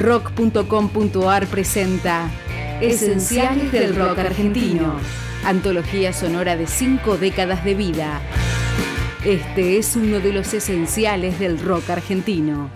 Rock.com.ar presenta Esenciales del Rock Argentino. Antología sonora de cinco décadas de vida. Este es uno de los esenciales del rock argentino.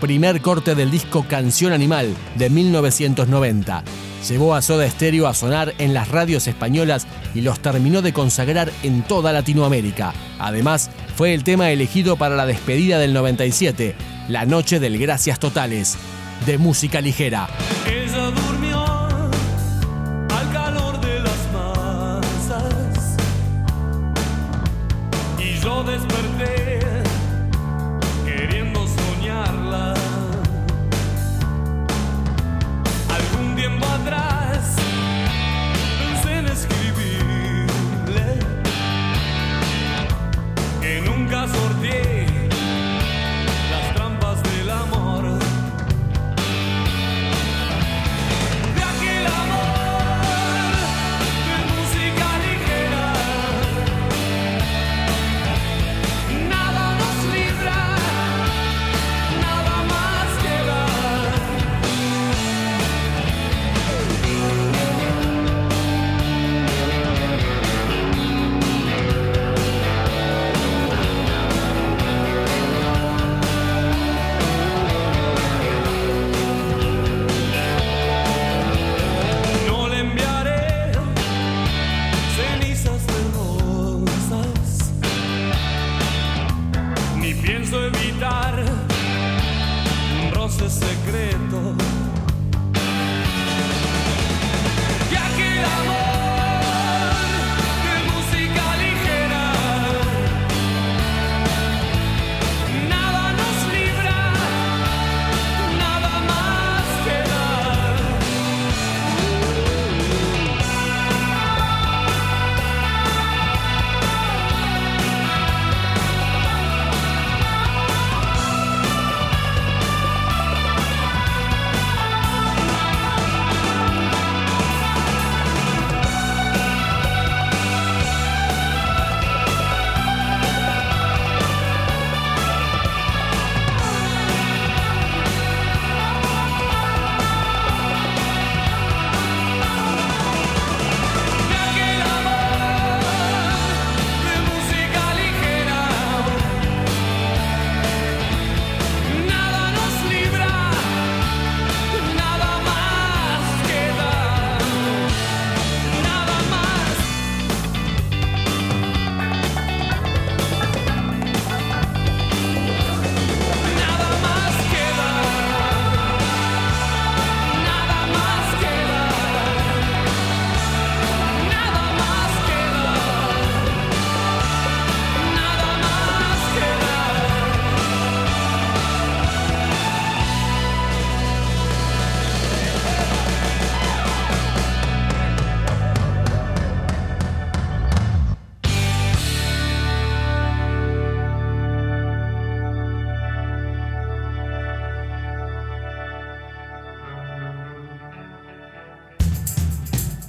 Primer corte del disco Canción Animal de 1990. Llevó a Soda Stereo a sonar en las radios españolas y los terminó de consagrar en toda Latinoamérica. Además, fue el tema elegido para la despedida del 97, La Noche del Gracias Totales, de música ligera.